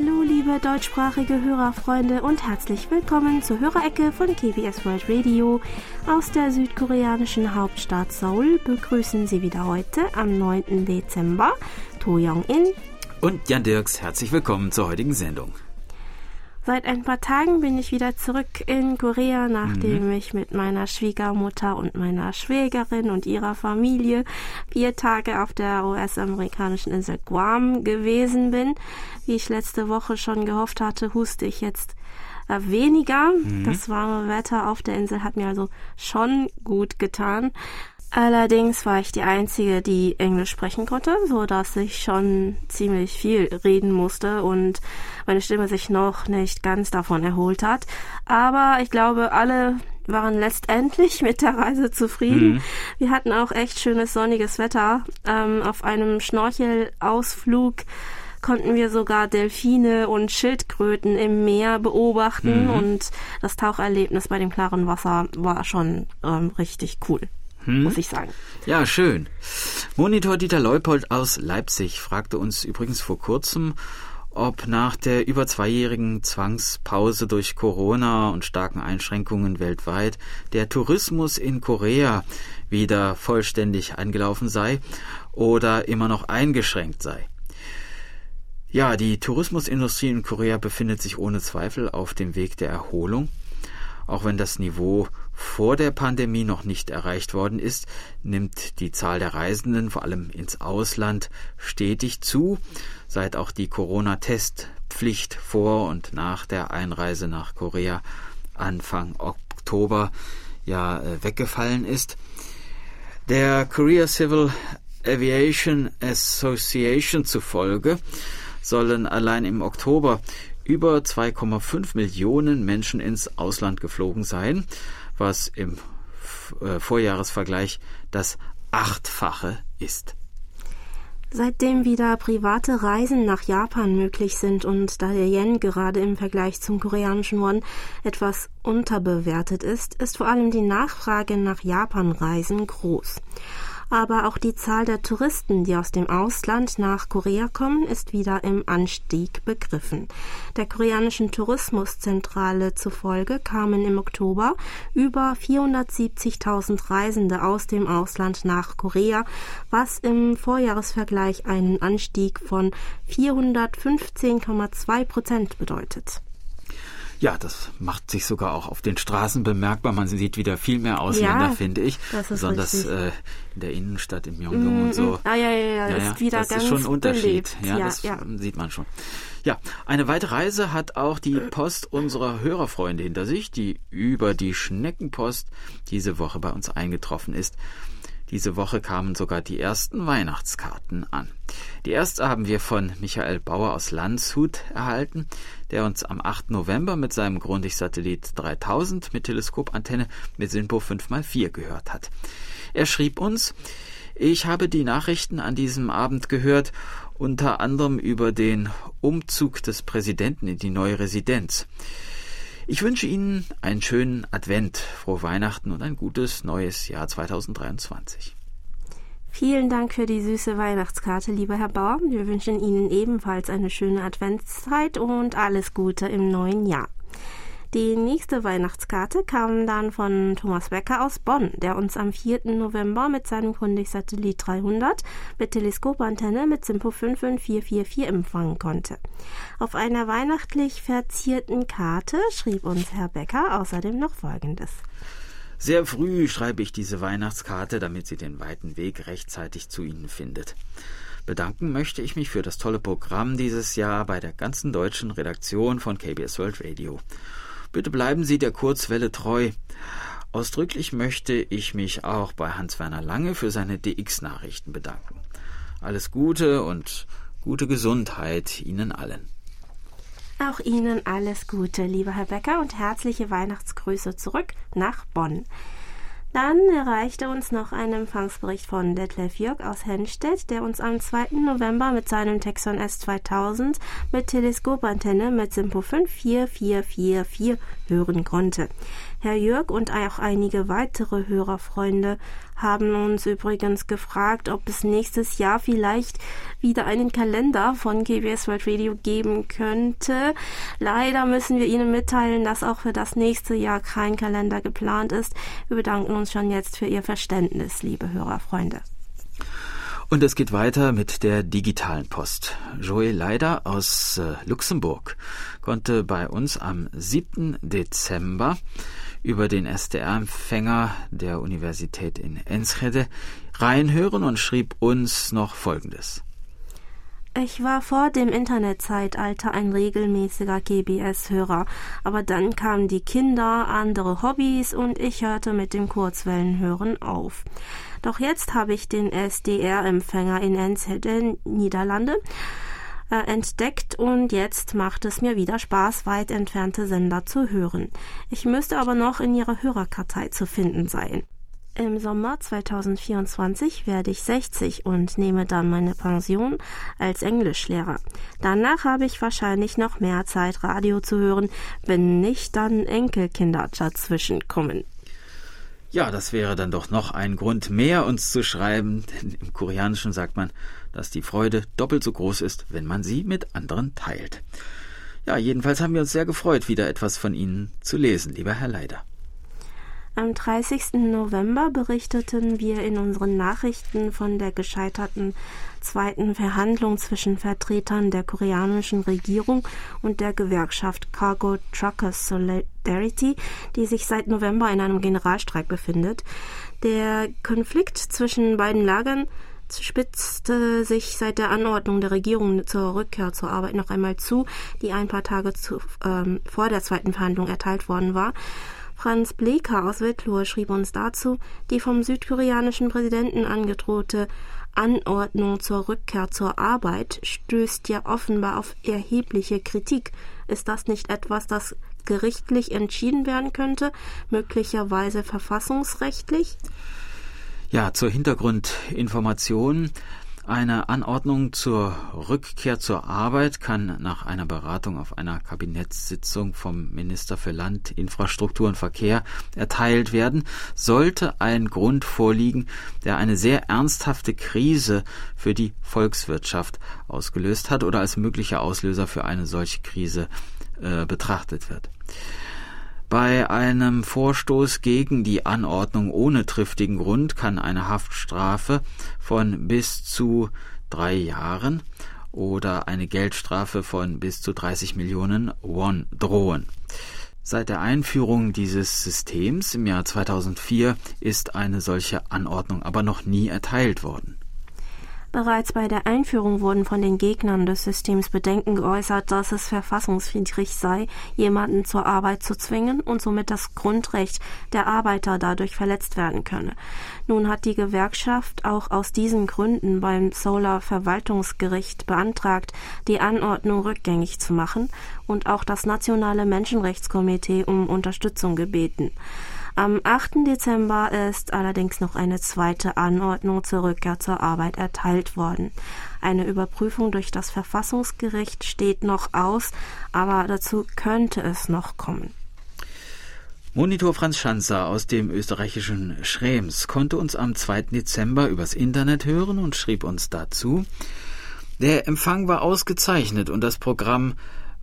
Hallo, liebe deutschsprachige Hörerfreunde und herzlich willkommen zur Hörerecke von KBS World Radio. Aus der südkoreanischen Hauptstadt Seoul begrüßen Sie wieder heute am 9. Dezember To Young-in und Jan Dirks. Herzlich willkommen zur heutigen Sendung. Seit ein paar Tagen bin ich wieder zurück in Korea, nachdem mhm. ich mit meiner Schwiegermutter und meiner Schwägerin und ihrer Familie vier Tage auf der US-amerikanischen Insel Guam gewesen bin. Wie ich letzte Woche schon gehofft hatte, huste ich jetzt äh, weniger. Mhm. Das warme Wetter auf der Insel hat mir also schon gut getan. Allerdings war ich die Einzige, die Englisch sprechen konnte, so dass ich schon ziemlich viel reden musste und meine Stimme sich noch nicht ganz davon erholt hat. Aber ich glaube, alle waren letztendlich mit der Reise zufrieden. Mhm. Wir hatten auch echt schönes sonniges Wetter. Ähm, auf einem Schnorchelausflug konnten wir sogar Delfine und Schildkröten im Meer beobachten mhm. und das Taucherlebnis bei dem klaren Wasser war schon ähm, richtig cool hm? muss ich sagen. Ja, schön. Monitor Dieter Leupold aus Leipzig fragte uns übrigens vor kurzem, ob nach der über zweijährigen Zwangspause durch Corona und starken Einschränkungen weltweit der Tourismus in Korea wieder vollständig eingelaufen sei oder immer noch eingeschränkt sei. Ja, die Tourismusindustrie in Korea befindet sich ohne Zweifel auf dem Weg der Erholung. Auch wenn das Niveau vor der Pandemie noch nicht erreicht worden ist, nimmt die Zahl der Reisenden, vor allem ins Ausland, stetig zu, seit auch die Corona-Testpflicht vor und nach der Einreise nach Korea Anfang Oktober ja äh, weggefallen ist. Der Korea Civil Aviation Association zufolge sollen allein im Oktober über 2,5 Millionen Menschen ins Ausland geflogen sein, was im äh, Vorjahresvergleich das Achtfache ist. Seitdem wieder private Reisen nach Japan möglich sind und da der Yen gerade im Vergleich zum koreanischen Won etwas unterbewertet ist, ist vor allem die Nachfrage nach Japan-Reisen groß aber auch die Zahl der Touristen, die aus dem Ausland nach Korea kommen, ist wieder im Anstieg begriffen. Der koreanischen Tourismuszentrale zufolge kamen im Oktober über 470.000 Reisende aus dem Ausland nach Korea, was im Vorjahresvergleich einen Anstieg von 415,2 Prozent bedeutet. Ja, das macht sich sogar auch auf den Straßen bemerkbar. Man sieht wieder viel mehr Ausländer, ja, finde ich. Das ist Besonders äh, in der Innenstadt, in Myeongdong mm, und so. Ah, ja, ja, ja, ja, ist wieder das ganz ist schon ein Unterschied. Ja, ja, das ja. sieht man schon. Ja, eine weitere Reise hat auch die Post unserer Hörerfreunde hinter sich, die über die Schneckenpost diese Woche bei uns eingetroffen ist. Diese Woche kamen sogar die ersten Weihnachtskarten an. Die erste haben wir von Michael Bauer aus Landshut erhalten, der uns am 8. November mit seinem Grundig-Satellit 3000 mit Teleskopantenne mit SINPO 5x4 gehört hat. Er schrieb uns, ich habe die Nachrichten an diesem Abend gehört, unter anderem über den Umzug des Präsidenten in die neue Residenz. Ich wünsche Ihnen einen schönen Advent, frohe Weihnachten und ein gutes neues Jahr 2023. Vielen Dank für die süße Weihnachtskarte, lieber Herr Bauer. Wir wünschen Ihnen ebenfalls eine schöne Adventszeit und alles Gute im neuen Jahr. Die nächste Weihnachtskarte kam dann von Thomas Becker aus Bonn, der uns am 4. November mit seinem Kundig-Satellit 300 mit Teleskopantenne mit Simpo 55444 empfangen konnte. Auf einer weihnachtlich verzierten Karte schrieb uns Herr Becker außerdem noch Folgendes. Sehr früh schreibe ich diese Weihnachtskarte, damit sie den weiten Weg rechtzeitig zu Ihnen findet. Bedanken möchte ich mich für das tolle Programm dieses Jahr bei der ganzen deutschen Redaktion von KBS World Radio. Bitte bleiben Sie der Kurzwelle treu. Ausdrücklich möchte ich mich auch bei Hans-Werner Lange für seine DX-Nachrichten bedanken. Alles Gute und gute Gesundheit Ihnen allen. Auch Ihnen alles Gute, lieber Herr Becker, und herzliche Weihnachtsgrüße zurück nach Bonn. Dann erreichte uns noch ein Empfangsbericht von Detlef Jörg aus Hennstedt, der uns am 2. November mit seinem Texon S2000 mit Teleskopantenne mit Simpo 54444 hören konnte. Herr Jörg und auch einige weitere Hörerfreunde haben uns übrigens gefragt, ob es nächstes Jahr vielleicht wieder einen Kalender von KBS World Radio geben könnte. Leider müssen wir Ihnen mitteilen, dass auch für das nächste Jahr kein Kalender geplant ist. Wir bedanken uns schon jetzt für Ihr Verständnis, liebe Hörerfreunde. Und es geht weiter mit der digitalen Post. Joël Leider aus äh, Luxemburg konnte bei uns am 7. Dezember über den SDR-Empfänger der Universität in Enschede reinhören und schrieb uns noch Folgendes. Ich war vor dem Internetzeitalter ein regelmäßiger GBS-Hörer, aber dann kamen die Kinder, andere Hobbys und ich hörte mit dem Kurzwellenhören auf. Doch jetzt habe ich den SDR-Empfänger in Enschede, Niederlande, äh, entdeckt und jetzt macht es mir wieder Spaß, weit entfernte Sender zu hören. Ich müsste aber noch in ihrer Hörerkartei zu finden sein. Im Sommer 2024 werde ich 60 und nehme dann meine Pension als Englischlehrer. Danach habe ich wahrscheinlich noch mehr Zeit, Radio zu hören, wenn nicht dann Enkelkinder dazwischen kommen. Ja, das wäre dann doch noch ein Grund mehr, uns zu schreiben, denn im Koreanischen sagt man, dass die Freude doppelt so groß ist, wenn man sie mit anderen teilt. Ja, jedenfalls haben wir uns sehr gefreut, wieder etwas von Ihnen zu lesen, lieber Herr Leider. Am 30. November berichteten wir in unseren Nachrichten von der gescheiterten zweiten Verhandlung zwischen Vertretern der koreanischen Regierung und der Gewerkschaft Cargo Truckers Solidarity, die sich seit November in einem Generalstreik befindet. Der Konflikt zwischen beiden Lagern spitzte sich seit der Anordnung der Regierung zur Rückkehr zur Arbeit noch einmal zu, die ein paar Tage zu, ähm, vor der zweiten Verhandlung erteilt worden war. Franz Bleker aus Wittlohe schrieb uns dazu, die vom südkoreanischen Präsidenten angedrohte Anordnung zur Rückkehr zur Arbeit stößt ja offenbar auf erhebliche Kritik. Ist das nicht etwas, das gerichtlich entschieden werden könnte, möglicherweise verfassungsrechtlich? Ja, zur Hintergrundinformation. Eine Anordnung zur Rückkehr zur Arbeit kann nach einer Beratung auf einer Kabinettssitzung vom Minister für Land, Infrastruktur und Verkehr erteilt werden, sollte ein Grund vorliegen, der eine sehr ernsthafte Krise für die Volkswirtschaft ausgelöst hat oder als möglicher Auslöser für eine solche Krise äh, betrachtet wird. Bei einem Vorstoß gegen die Anordnung ohne triftigen Grund kann eine Haftstrafe von bis zu drei Jahren oder eine Geldstrafe von bis zu 30 Millionen Won drohen. Seit der Einführung dieses Systems im Jahr 2004 ist eine solche Anordnung aber noch nie erteilt worden. Bereits bei der Einführung wurden von den Gegnern des Systems Bedenken geäußert, dass es verfassungswidrig sei, jemanden zur Arbeit zu zwingen und somit das Grundrecht der Arbeiter dadurch verletzt werden könne. Nun hat die Gewerkschaft auch aus diesen Gründen beim Solar Verwaltungsgericht beantragt, die Anordnung rückgängig zu machen und auch das Nationale Menschenrechtskomitee um Unterstützung gebeten. Am 8. Dezember ist allerdings noch eine zweite Anordnung zur Rückkehr zur Arbeit erteilt worden. Eine Überprüfung durch das Verfassungsgericht steht noch aus, aber dazu könnte es noch kommen. Monitor Franz Schanzer aus dem österreichischen Schrems konnte uns am 2. Dezember übers Internet hören und schrieb uns dazu, der Empfang war ausgezeichnet und das Programm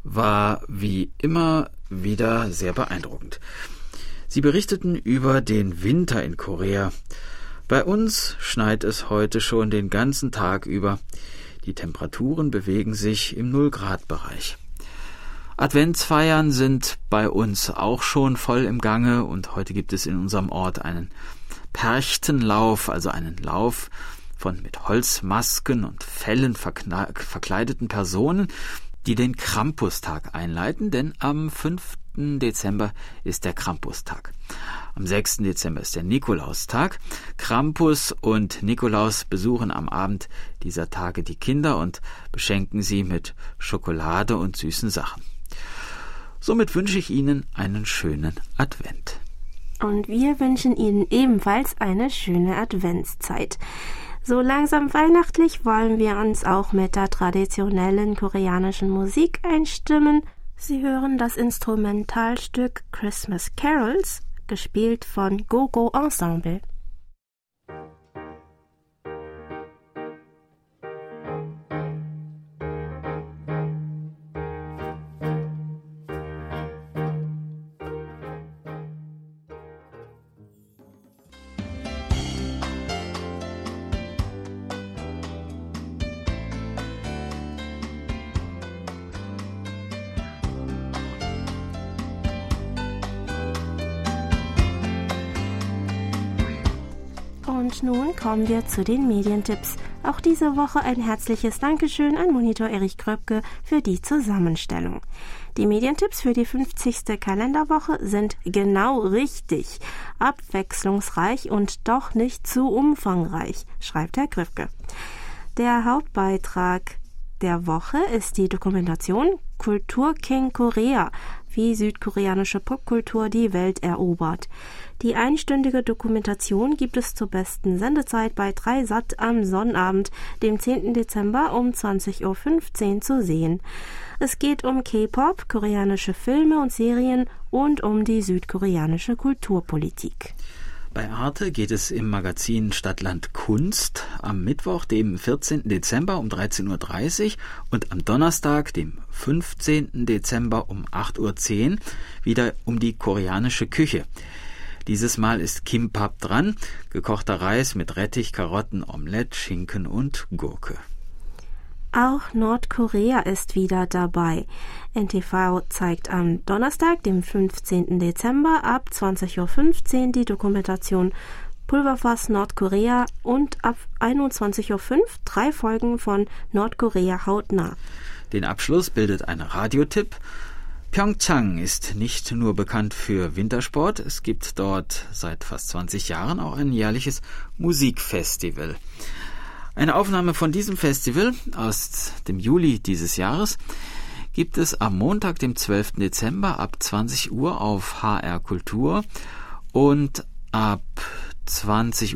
war wie immer wieder sehr beeindruckend. Sie berichteten über den Winter in Korea. Bei uns schneit es heute schon den ganzen Tag über. Die Temperaturen bewegen sich im Nullgrad-Bereich. Adventsfeiern sind bei uns auch schon voll im Gange und heute gibt es in unserem Ort einen Perchtenlauf, also einen Lauf von mit Holzmasken und Fellen verkleideten Personen, die den Krampustag einleiten, denn am 5. Dezember ist der Krampustag. Am 6. Dezember ist der Nikolaustag. Krampus und Nikolaus besuchen am Abend dieser Tage die Kinder und beschenken sie mit Schokolade und süßen Sachen. Somit wünsche ich Ihnen einen schönen Advent. Und wir wünschen Ihnen ebenfalls eine schöne Adventszeit. So langsam weihnachtlich wollen wir uns auch mit der traditionellen koreanischen Musik einstimmen. Sie hören das Instrumentalstück Christmas Carols, gespielt von Go Go Ensemble. Und nun kommen wir zu den Medientipps. Auch diese Woche ein herzliches Dankeschön an Monitor Erich Kröpke für die Zusammenstellung. Die Medientipps für die 50. Kalenderwoche sind genau richtig, abwechslungsreich und doch nicht zu umfangreich, schreibt Herr Kröpke. Der Hauptbeitrag der Woche ist die Dokumentation Kultur King Korea, wie südkoreanische Popkultur die Welt erobert. Die einstündige Dokumentation gibt es zur besten Sendezeit bei 3 Sat am Sonnabend, dem 10. Dezember um 20.15 Uhr zu sehen. Es geht um K-Pop, koreanische Filme und Serien und um die südkoreanische Kulturpolitik. Bei Arte geht es im Magazin Stadtland Kunst am Mittwoch, dem 14. Dezember um 13.30 Uhr und am Donnerstag, dem 15. Dezember um 8.10 Uhr wieder um die koreanische Küche. Dieses Mal ist Kimbap dran, gekochter Reis mit Rettich, Karotten, Omelette, Schinken und Gurke. Auch Nordkorea ist wieder dabei. NTV zeigt am Donnerstag, dem 15. Dezember ab 20.15 Uhr die Dokumentation Pulverfass Nordkorea und ab 21.05 Uhr drei Folgen von Nordkorea hautnah. Den Abschluss bildet ein Radiotipp. Pyeongchang ist nicht nur bekannt für Wintersport, es gibt dort seit fast 20 Jahren auch ein jährliches Musikfestival. Eine Aufnahme von diesem Festival aus dem Juli dieses Jahres gibt es am Montag, dem 12. Dezember ab 20 Uhr auf HR Kultur und ab 20.04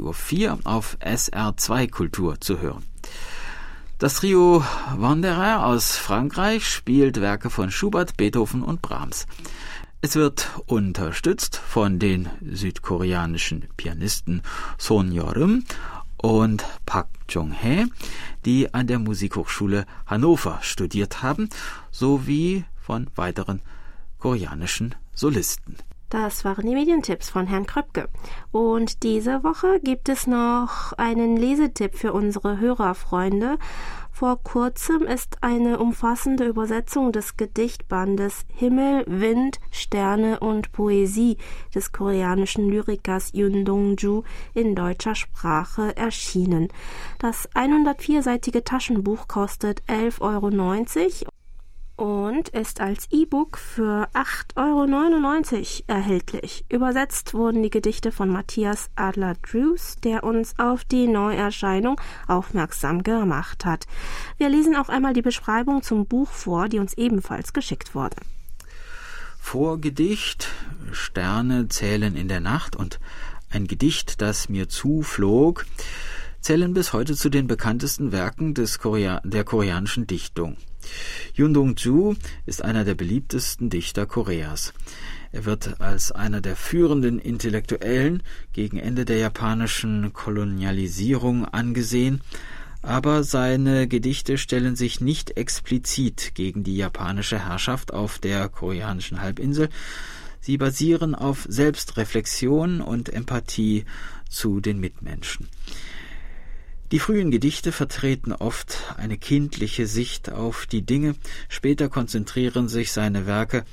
Uhr auf SR2 Kultur zu hören. Das Trio Wanderer aus Frankreich spielt Werke von Schubert, Beethoven und Brahms. Es wird unterstützt von den südkoreanischen Pianisten Son Yorim und Park Jong-hee, die an der Musikhochschule Hannover studiert haben, sowie von weiteren koreanischen Solisten. Das waren die Medientipps von Herrn Kröpke. Und diese Woche gibt es noch einen Lesetipp für unsere Hörerfreunde. Vor kurzem ist eine umfassende Übersetzung des Gedichtbandes Himmel, Wind, Sterne und Poesie des koreanischen Lyrikers Yun Dong-ju in deutscher Sprache erschienen. Das 104-seitige Taschenbuch kostet 11,90 Euro und ist als E-Book für 8,99 Euro erhältlich. Übersetzt wurden die Gedichte von Matthias Adler-Drews, der uns auf die Neuerscheinung aufmerksam gemacht hat. Wir lesen auch einmal die Beschreibung zum Buch vor, die uns ebenfalls geschickt wurde. Vorgedicht Sterne zählen in der Nacht und ein Gedicht, das mir zuflog, zählen bis heute zu den bekanntesten Werken des Korea der koreanischen Dichtung. Yun Dong-ju ist einer der beliebtesten Dichter Koreas. Er wird als einer der führenden Intellektuellen gegen Ende der japanischen Kolonialisierung angesehen, aber seine Gedichte stellen sich nicht explizit gegen die japanische Herrschaft auf der koreanischen Halbinsel, sie basieren auf Selbstreflexion und Empathie zu den Mitmenschen. Die frühen Gedichte vertreten oft eine kindliche Sicht auf die Dinge, später konzentrieren sich seine Werke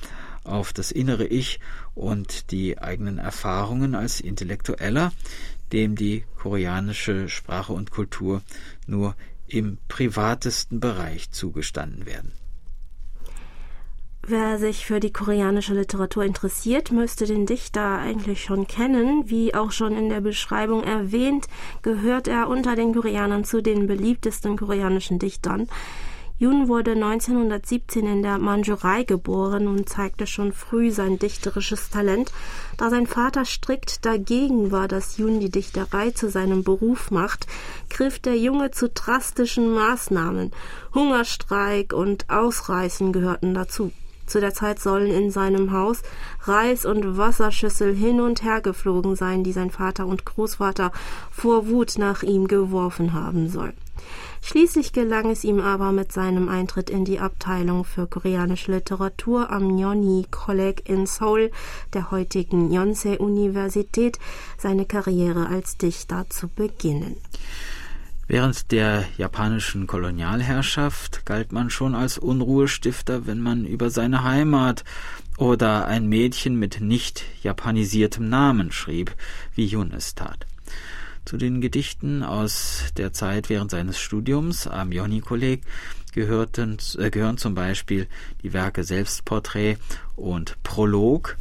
auf das innere Ich und die eigenen Erfahrungen als Intellektueller, dem die koreanische Sprache und Kultur nur im privatesten Bereich zugestanden werden. Wer sich für die koreanische Literatur interessiert, müsste den Dichter eigentlich schon kennen. Wie auch schon in der Beschreibung erwähnt, gehört er unter den Koreanern zu den beliebtesten koreanischen Dichtern. Yun wurde 1917 in der Mandschurei geboren und zeigte schon früh sein dichterisches Talent. Da sein Vater strikt dagegen war, dass Yun die Dichterei zu seinem Beruf macht, griff der Junge zu drastischen Maßnahmen. Hungerstreik und Ausreißen gehörten dazu. Zu der Zeit sollen in seinem Haus Reis und Wasserschüssel hin und her geflogen sein, die sein Vater und Großvater vor Wut nach ihm geworfen haben sollen. Schließlich gelang es ihm aber mit seinem Eintritt in die Abteilung für koreanische Literatur am Yonhee College in Seoul, der heutigen Yonsei Universität, seine Karriere als Dichter zu beginnen. Während der japanischen Kolonialherrschaft galt man schon als Unruhestifter, wenn man über seine Heimat oder ein Mädchen mit nicht japanisiertem Namen schrieb, wie Yun es tat. Zu den Gedichten aus der Zeit während seines Studiums am Joni-Kolleg gehörten, äh, gehören zum Beispiel die Werke Selbstporträt und Prolog,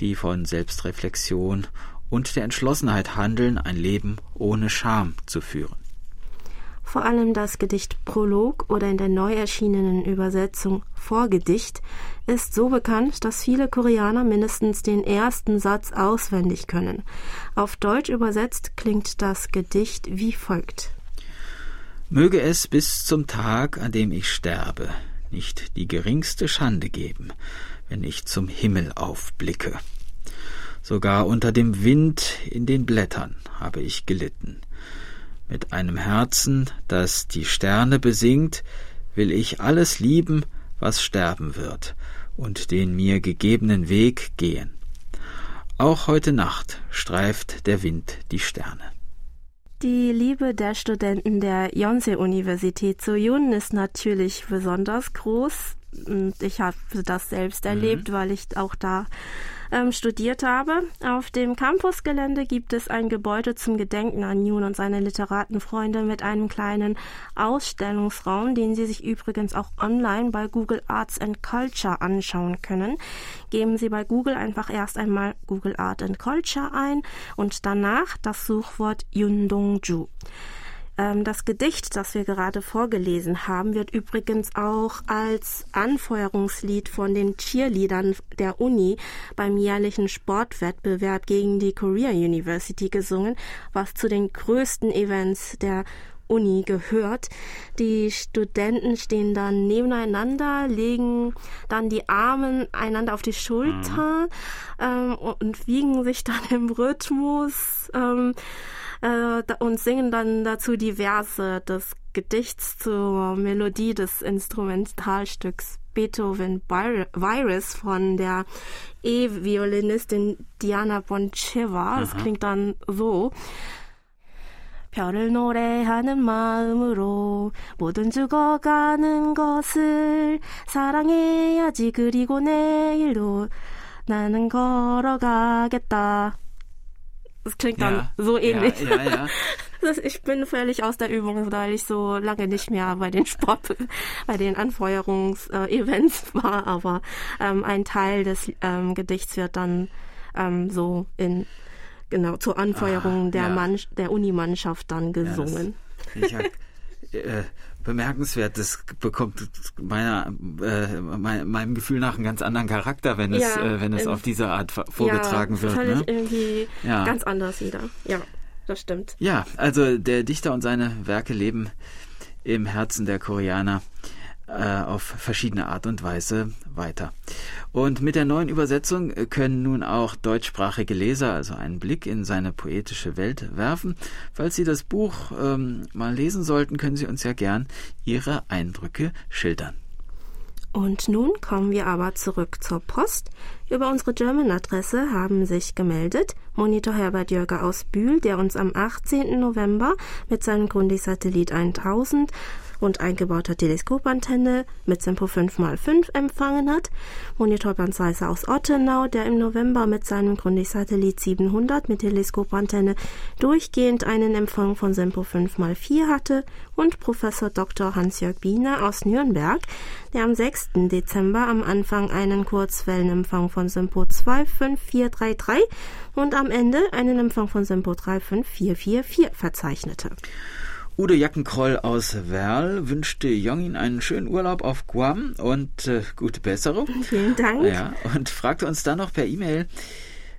die von Selbstreflexion und der Entschlossenheit handeln, ein Leben ohne Scham zu führen. Vor allem das Gedicht Prolog oder in der neu erschienenen Übersetzung Vorgedicht ist so bekannt, dass viele Koreaner mindestens den ersten Satz auswendig können. Auf Deutsch übersetzt klingt das Gedicht wie folgt. Möge es bis zum Tag, an dem ich sterbe, nicht die geringste Schande geben, wenn ich zum Himmel aufblicke. Sogar unter dem Wind in den Blättern habe ich gelitten. Mit einem Herzen, das die Sterne besingt, will ich alles lieben, was sterben wird, und den mir gegebenen Weg gehen. Auch heute Nacht streift der Wind die Sterne. Die Liebe der Studenten der Yonsei-Universität zu Yun ist natürlich besonders groß. Und ich habe das selbst mhm. erlebt, weil ich auch da ähm, studiert habe. Auf dem Campusgelände gibt es ein Gebäude zum Gedenken an Jun und seine Literatenfreunde mit einem kleinen Ausstellungsraum, den Sie sich übrigens auch online bei Google Arts and Culture anschauen können. Geben Sie bei Google einfach erst einmal Google Art and Culture ein und danach das Suchwort Yundongju. Ähm, das Gedicht, das wir gerade vorgelesen haben, wird übrigens auch als Anfeuerungslied von den Cheerleadern der Uni beim jährlichen Sportwettbewerb gegen die Korea University gesungen, was zu den größten Events der Uni gehört. Die Studenten stehen dann nebeneinander, legen dann die Arme einander auf die Schulter mhm. ähm, und wiegen sich dann im Rhythmus. Ähm, äh, und singen dann dazu die Verse des Gedichts zur Melodie des Instrumentalstücks Beethoven Virus von der E-Violinistin Diana Boncheva. Das klingt dann so. 별을 노래하는 마음으로 모든 죽어가는 것을 사랑해야지 그리고 내일도 나는 걸어가겠다. Das klingt dann ja, so ähnlich. Ja, ja, ich bin völlig aus der Übung, weil ich so lange nicht mehr bei den Sport, bei den Anfeuerungsevents war, aber ähm, ein Teil des ähm, Gedichts wird dann ähm, so in genau zur Anfeuerung ah, der, Mann, der Unimannschaft dann gesungen. Das, ich hab, äh, bemerkenswert. Das bekommt meiner, äh, mein, meinem Gefühl nach einen ganz anderen Charakter, wenn es, äh, wenn es auf diese Art vorgetragen ja, wird. Völlig ne? irgendwie ja. ganz anders wieder. Ja, das stimmt. Ja, also der Dichter und seine Werke leben im Herzen der Koreaner auf verschiedene Art und Weise weiter. Und mit der neuen Übersetzung können nun auch deutschsprachige Leser also einen Blick in seine poetische Welt werfen. Falls Sie das Buch ähm, mal lesen sollten, können Sie uns ja gern Ihre Eindrücke schildern. Und nun kommen wir aber zurück zur Post. Über unsere German-Adresse haben sich gemeldet Monitor Herbert Jörger aus Bühl, der uns am 18. November mit seinem Grundig-Satellit 1000 und eingebauter Teleskopantenne mit Tempo 5x5 empfangen hat. Monitor Bernd Seisser aus Ottenau, der im November mit seinem Grundig-Satellit 700 mit Teleskopantenne durchgehend einen Empfang von Sempo 5x4 hatte und Professor Dr. Hans-Jörg Biener aus Nürnberg, der am 6. Dezember am Anfang einen Kurzwellenempfang von Sempo 25433 und am Ende einen Empfang von Sempo 35444 verzeichnete. Udo Jackenkroll aus Werl wünschte Jongin einen schönen Urlaub auf Guam und äh, gute Besserung. Vielen Dank. Ja, und fragte uns dann noch per E-Mail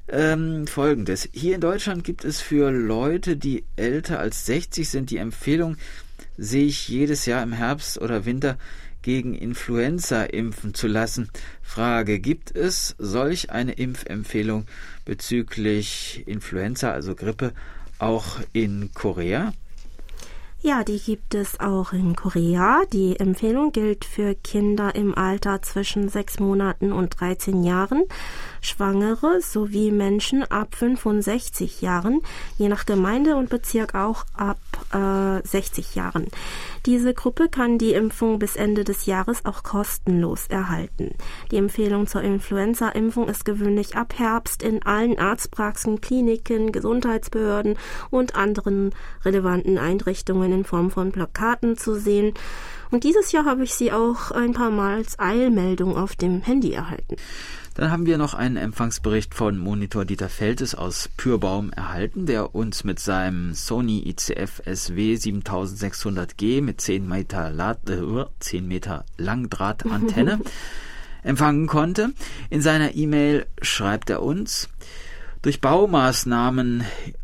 ähm, Folgendes. Hier in Deutschland gibt es für Leute, die älter als 60 sind, die Empfehlung, sich jedes Jahr im Herbst oder Winter gegen Influenza impfen zu lassen. Frage, gibt es solch eine Impfempfehlung bezüglich Influenza, also Grippe, auch in Korea? Ja, die gibt es auch in Korea. Die Empfehlung gilt für Kinder im Alter zwischen sechs Monaten und 13 Jahren, Schwangere sowie Menschen ab 65 Jahren, je nach Gemeinde und Bezirk auch ab äh, 60 Jahren. Diese Gruppe kann die Impfung bis Ende des Jahres auch kostenlos erhalten. Die Empfehlung zur Influenza-Impfung ist gewöhnlich ab Herbst in allen Arztpraxen, Kliniken, Gesundheitsbehörden und anderen relevanten Einrichtungen in Form von Plakaten zu sehen. Und dieses Jahr habe ich sie auch ein paar Mal als Eilmeldung auf dem Handy erhalten. Dann haben wir noch einen Empfangsbericht von Monitor Dieter Feltes aus Pürbaum erhalten, der uns mit seinem Sony ICF SW 7600G mit 10 Meter, Lad äh, 10 Meter Langdrahtantenne empfangen konnte. In seiner E-Mail schreibt er uns, durch Baumaßnahmen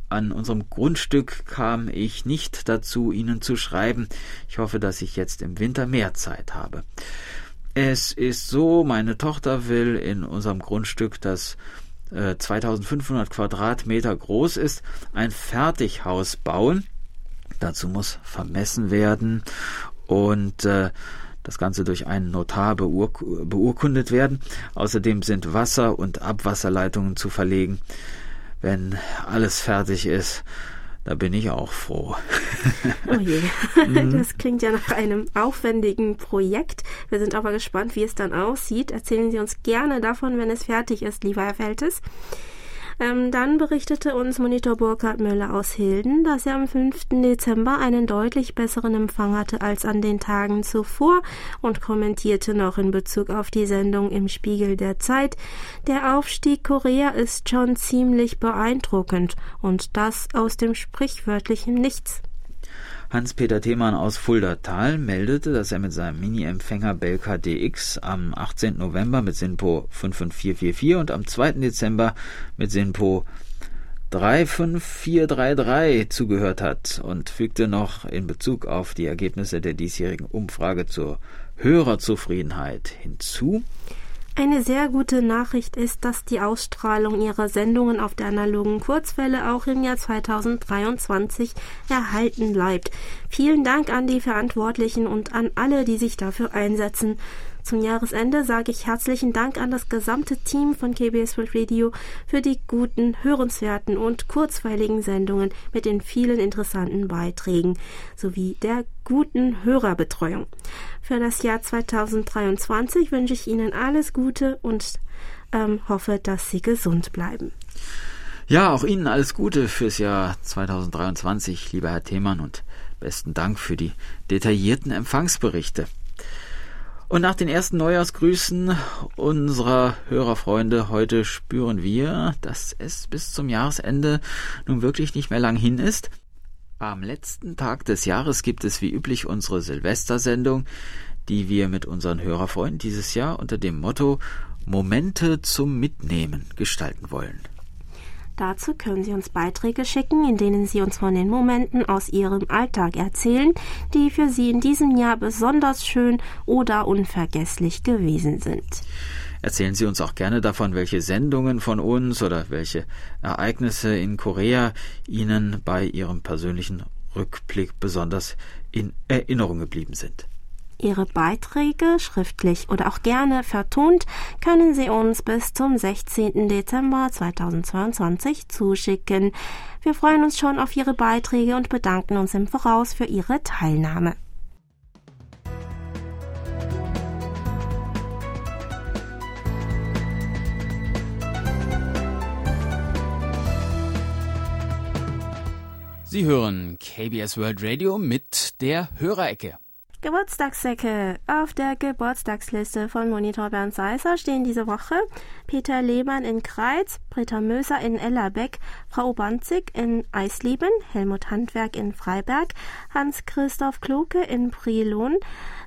an unserem Grundstück kam ich nicht dazu, Ihnen zu schreiben. Ich hoffe, dass ich jetzt im Winter mehr Zeit habe. Es ist so, meine Tochter will in unserem Grundstück, das äh, 2500 Quadratmeter groß ist, ein Fertighaus bauen. Dazu muss vermessen werden und äh, das Ganze durch einen Notar beurk beurkundet werden. Außerdem sind Wasser- und Abwasserleitungen zu verlegen. Wenn alles fertig ist, da bin ich auch froh. Oh je, das klingt ja nach einem aufwendigen Projekt. Wir sind aber gespannt, wie es dann aussieht. Erzählen Sie uns gerne davon, wenn es fertig ist, lieber Herr Feltes. Ähm, dann berichtete uns Monitor Burkhard Müller aus Hilden, dass er am 5. Dezember einen deutlich besseren Empfang hatte als an den Tagen zuvor und kommentierte noch in Bezug auf die Sendung im Spiegel der Zeit. Der Aufstieg Korea ist schon ziemlich beeindruckend und das aus dem sprichwörtlichen Nichts. Hans-Peter Themann aus Fuldatal meldete, dass er mit seinem Mini-Empfänger Belka DX am 18. November mit SINPO 55444 und am 2. Dezember mit SINPO 35433 zugehört hat und fügte noch in Bezug auf die Ergebnisse der diesjährigen Umfrage zur Hörerzufriedenheit hinzu. Eine sehr gute Nachricht ist, dass die Ausstrahlung ihrer Sendungen auf der analogen Kurzwelle auch im Jahr 2023 erhalten bleibt. Vielen Dank an die Verantwortlichen und an alle, die sich dafür einsetzen. Zum Jahresende sage ich herzlichen Dank an das gesamte Team von KBS World Radio für die guten, hörenswerten und kurzweiligen Sendungen mit den vielen interessanten Beiträgen sowie der guten Hörerbetreuung. Für das Jahr 2023 wünsche ich Ihnen alles Gute und ähm, hoffe, dass Sie gesund bleiben. Ja, auch Ihnen alles Gute fürs Jahr 2023, lieber Herr Themann, und besten Dank für die detaillierten Empfangsberichte. Und nach den ersten Neujahrsgrüßen unserer Hörerfreunde heute spüren wir, dass es bis zum Jahresende nun wirklich nicht mehr lang hin ist. Am letzten Tag des Jahres gibt es wie üblich unsere Silvestersendung, die wir mit unseren Hörerfreunden dieses Jahr unter dem Motto Momente zum Mitnehmen gestalten wollen. Dazu können Sie uns Beiträge schicken, in denen Sie uns von den Momenten aus Ihrem Alltag erzählen, die für Sie in diesem Jahr besonders schön oder unvergesslich gewesen sind. Erzählen Sie uns auch gerne davon, welche Sendungen von uns oder welche Ereignisse in Korea Ihnen bei Ihrem persönlichen Rückblick besonders in Erinnerung geblieben sind. Ihre Beiträge schriftlich oder auch gerne vertont können Sie uns bis zum 16. Dezember 2022 zuschicken. Wir freuen uns schon auf Ihre Beiträge und bedanken uns im Voraus für Ihre Teilnahme. Sie hören KBS World Radio mit der Hörerecke. Geburtstagssäcke. Auf der Geburtstagsliste von Monitor Bernd Seisser stehen diese Woche Peter Lehmann in Kreiz, Britta Möser in Ellerbeck, Frau Banzig in Eisleben, Helmut Handwerk in Freiberg, Hans-Christoph Kloke in Brilon,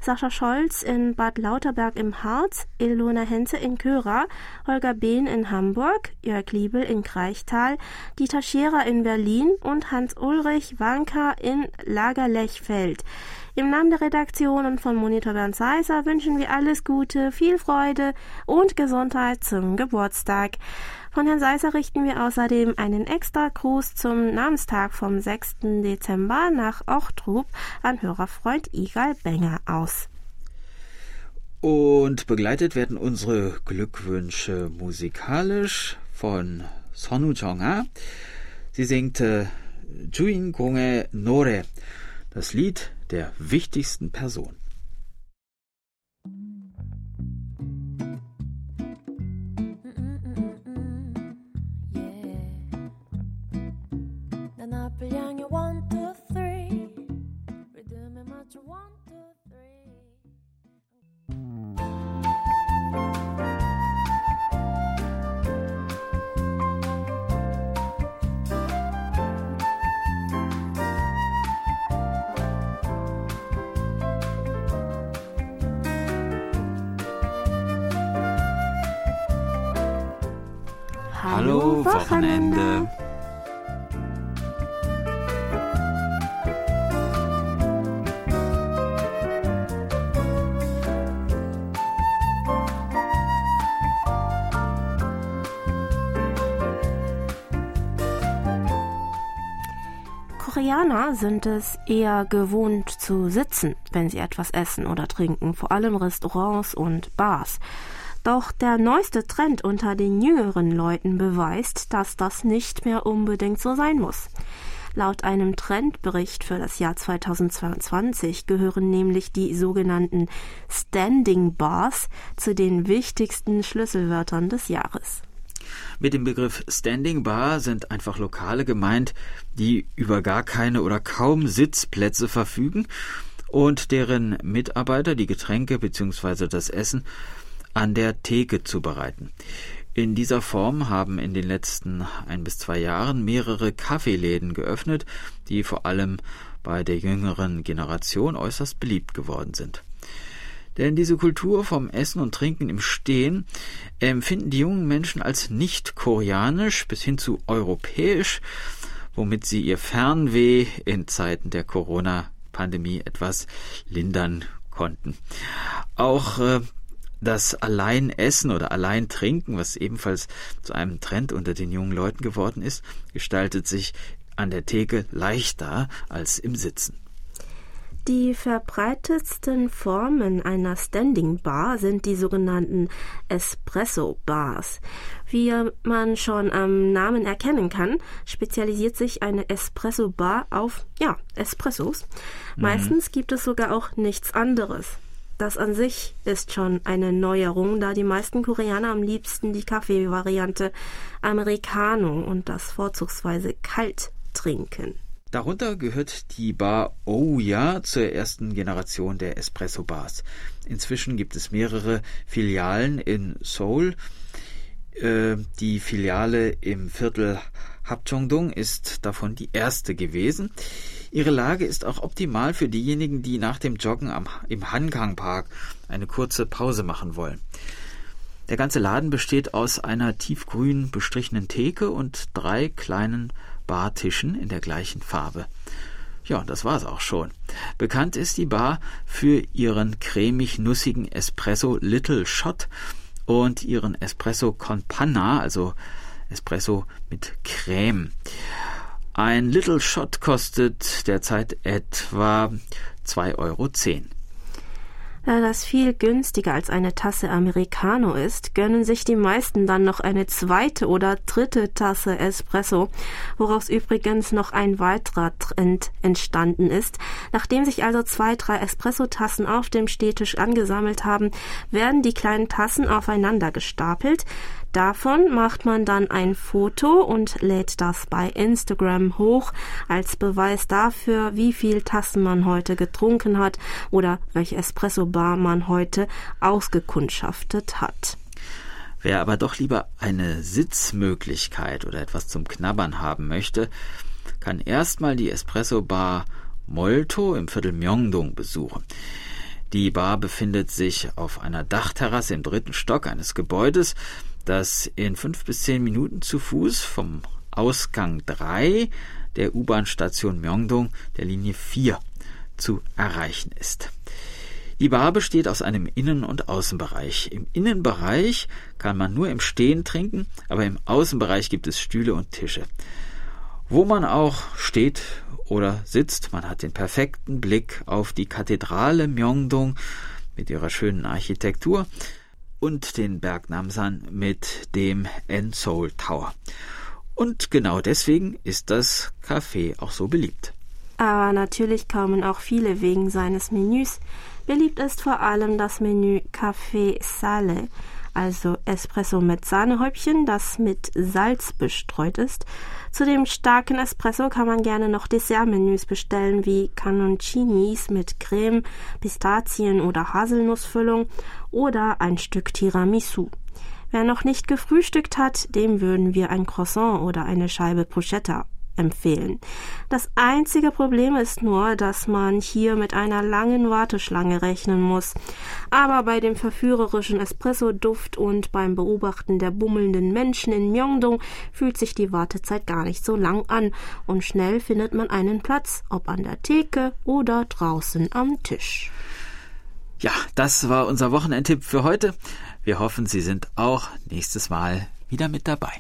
Sascha Scholz in Bad Lauterberg im Harz, Ilona Henze in Köra, Holger Behn in Hamburg, Jörg Liebel in Kreichtal, Dieter Scherer in Berlin und Hans-Ulrich Wanka in Lagerlechfeld. Im Namen der Redaktion und von Monitor Bernd Seiser wünschen wir alles Gute, viel Freude und Gesundheit zum Geburtstag. Von Herrn Seiser richten wir außerdem einen extra Gruß zum Namenstag vom 6. Dezember nach Ochtrup an Hörerfreund Igal Benger aus. Und begleitet werden unsere Glückwünsche musikalisch von Sonu Chonga. Sie singt äh, Juin Gonge Nore. Das Lied der wichtigsten Person. Hallo Wochenende. Koreaner sind es eher gewohnt zu sitzen, wenn sie etwas essen oder trinken, vor allem Restaurants und Bars. Doch der neueste Trend unter den jüngeren Leuten beweist, dass das nicht mehr unbedingt so sein muss. Laut einem Trendbericht für das Jahr 2022 gehören nämlich die sogenannten Standing Bars zu den wichtigsten Schlüsselwörtern des Jahres. Mit dem Begriff Standing Bar sind einfach Lokale gemeint, die über gar keine oder kaum Sitzplätze verfügen und deren Mitarbeiter die Getränke bzw. das Essen an der Theke zubereiten. In dieser Form haben in den letzten ein bis zwei Jahren mehrere Kaffeeläden geöffnet, die vor allem bei der jüngeren Generation äußerst beliebt geworden sind. Denn diese Kultur vom Essen und Trinken im Stehen empfinden die jungen Menschen als nicht koreanisch bis hin zu europäisch, womit sie ihr Fernweh in Zeiten der Corona-Pandemie etwas lindern konnten. Auch äh, das Alleinessen oder Alleintrinken, was ebenfalls zu einem Trend unter den jungen Leuten geworden ist, gestaltet sich an der Theke leichter als im Sitzen. Die verbreitetsten Formen einer Standing Bar sind die sogenannten Espresso Bars. Wie man schon am Namen erkennen kann, spezialisiert sich eine Espresso Bar auf, ja, Espressos. Mhm. Meistens gibt es sogar auch nichts anderes. Das an sich ist schon eine Neuerung, da die meisten Koreaner am liebsten die Kaffeevariante Americano und das vorzugsweise kalt trinken. Darunter gehört die Bar Ouya zur ersten Generation der Espresso-Bars. Inzwischen gibt es mehrere Filialen in Seoul. Äh, die Filiale im Viertel Hapcheongdong ist davon die erste gewesen. Ihre Lage ist auch optimal für diejenigen, die nach dem Joggen am, im Hangang Park eine kurze Pause machen wollen. Der ganze Laden besteht aus einer tiefgrün bestrichenen Theke und drei kleinen Bartischen in der gleichen Farbe. Ja, das war's auch schon. Bekannt ist die Bar für ihren cremig-nussigen Espresso Little Shot und ihren Espresso con Panna, also Espresso mit Creme. Ein Little Shot kostet derzeit etwa 2,10 Euro. Da das viel günstiger als eine Tasse Americano ist, gönnen sich die meisten dann noch eine zweite oder dritte Tasse Espresso, woraus übrigens noch ein weiterer Trend entstanden ist. Nachdem sich also zwei, drei Espresso-Tassen auf dem Stehtisch angesammelt haben, werden die kleinen Tassen aufeinander gestapelt. Davon macht man dann ein Foto und lädt das bei Instagram hoch als Beweis dafür, wie viel Tassen man heute getrunken hat oder welche Espresso-Bar man heute ausgekundschaftet hat. Wer aber doch lieber eine Sitzmöglichkeit oder etwas zum Knabbern haben möchte, kann erstmal die Espresso-Bar Molto im Viertel Myeongdong besuchen. Die Bar befindet sich auf einer Dachterrasse im dritten Stock eines Gebäudes, das in fünf bis zehn Minuten zu Fuß vom Ausgang 3 der U-Bahn-Station Myeongdong der Linie 4 zu erreichen ist. Die Bar besteht aus einem Innen- und Außenbereich. Im Innenbereich kann man nur im Stehen trinken, aber im Außenbereich gibt es Stühle und Tische. Wo man auch steht oder sitzt, man hat den perfekten Blick auf die Kathedrale Myeongdong mit ihrer schönen Architektur und den Berg Namsan mit dem Enseoul Tower. Und genau deswegen ist das Café auch so beliebt. Aber natürlich kommen auch viele wegen seines Menüs. Beliebt ist vor allem das Menü Café Sale, also Espresso mit Sahnehäubchen, das mit Salz bestreut ist. Zu dem starken Espresso kann man gerne noch Dessertmenüs bestellen, wie Canoncinis mit Creme, Pistazien oder Haselnussfüllung oder ein Stück Tiramisu. Wer noch nicht gefrühstückt hat, dem würden wir ein Croissant oder eine Scheibe Bruschetta empfehlen. Das einzige Problem ist nur, dass man hier mit einer langen Warteschlange rechnen muss. Aber bei dem verführerischen Espresso-Duft und beim Beobachten der bummelnden Menschen in Myeongdong fühlt sich die Wartezeit gar nicht so lang an und schnell findet man einen Platz, ob an der Theke oder draußen am Tisch. Ja, das war unser Wochenendtipp für heute. Wir hoffen, Sie sind auch nächstes Mal wieder mit dabei.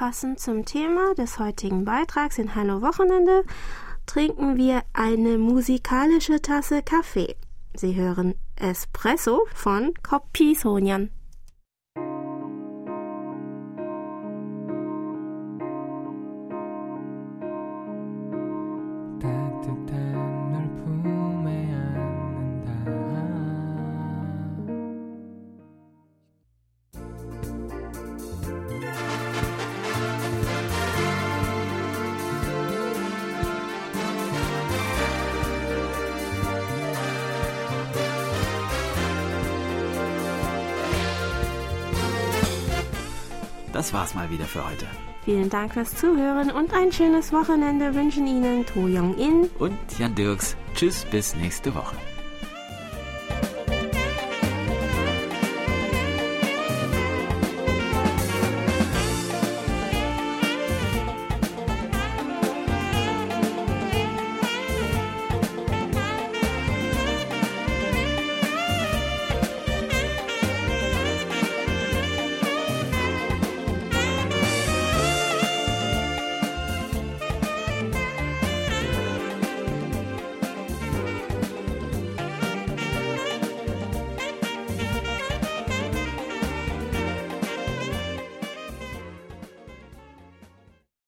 Passend zum Thema des heutigen Beitrags in Hallo Wochenende trinken wir eine musikalische Tasse Kaffee. Sie hören Espresso von Kopi Sonyan. Das war's mal wieder für heute. Vielen Dank fürs Zuhören und ein schönes Wochenende wünschen Ihnen To Young In und Jan Dirks. Tschüss, bis nächste Woche.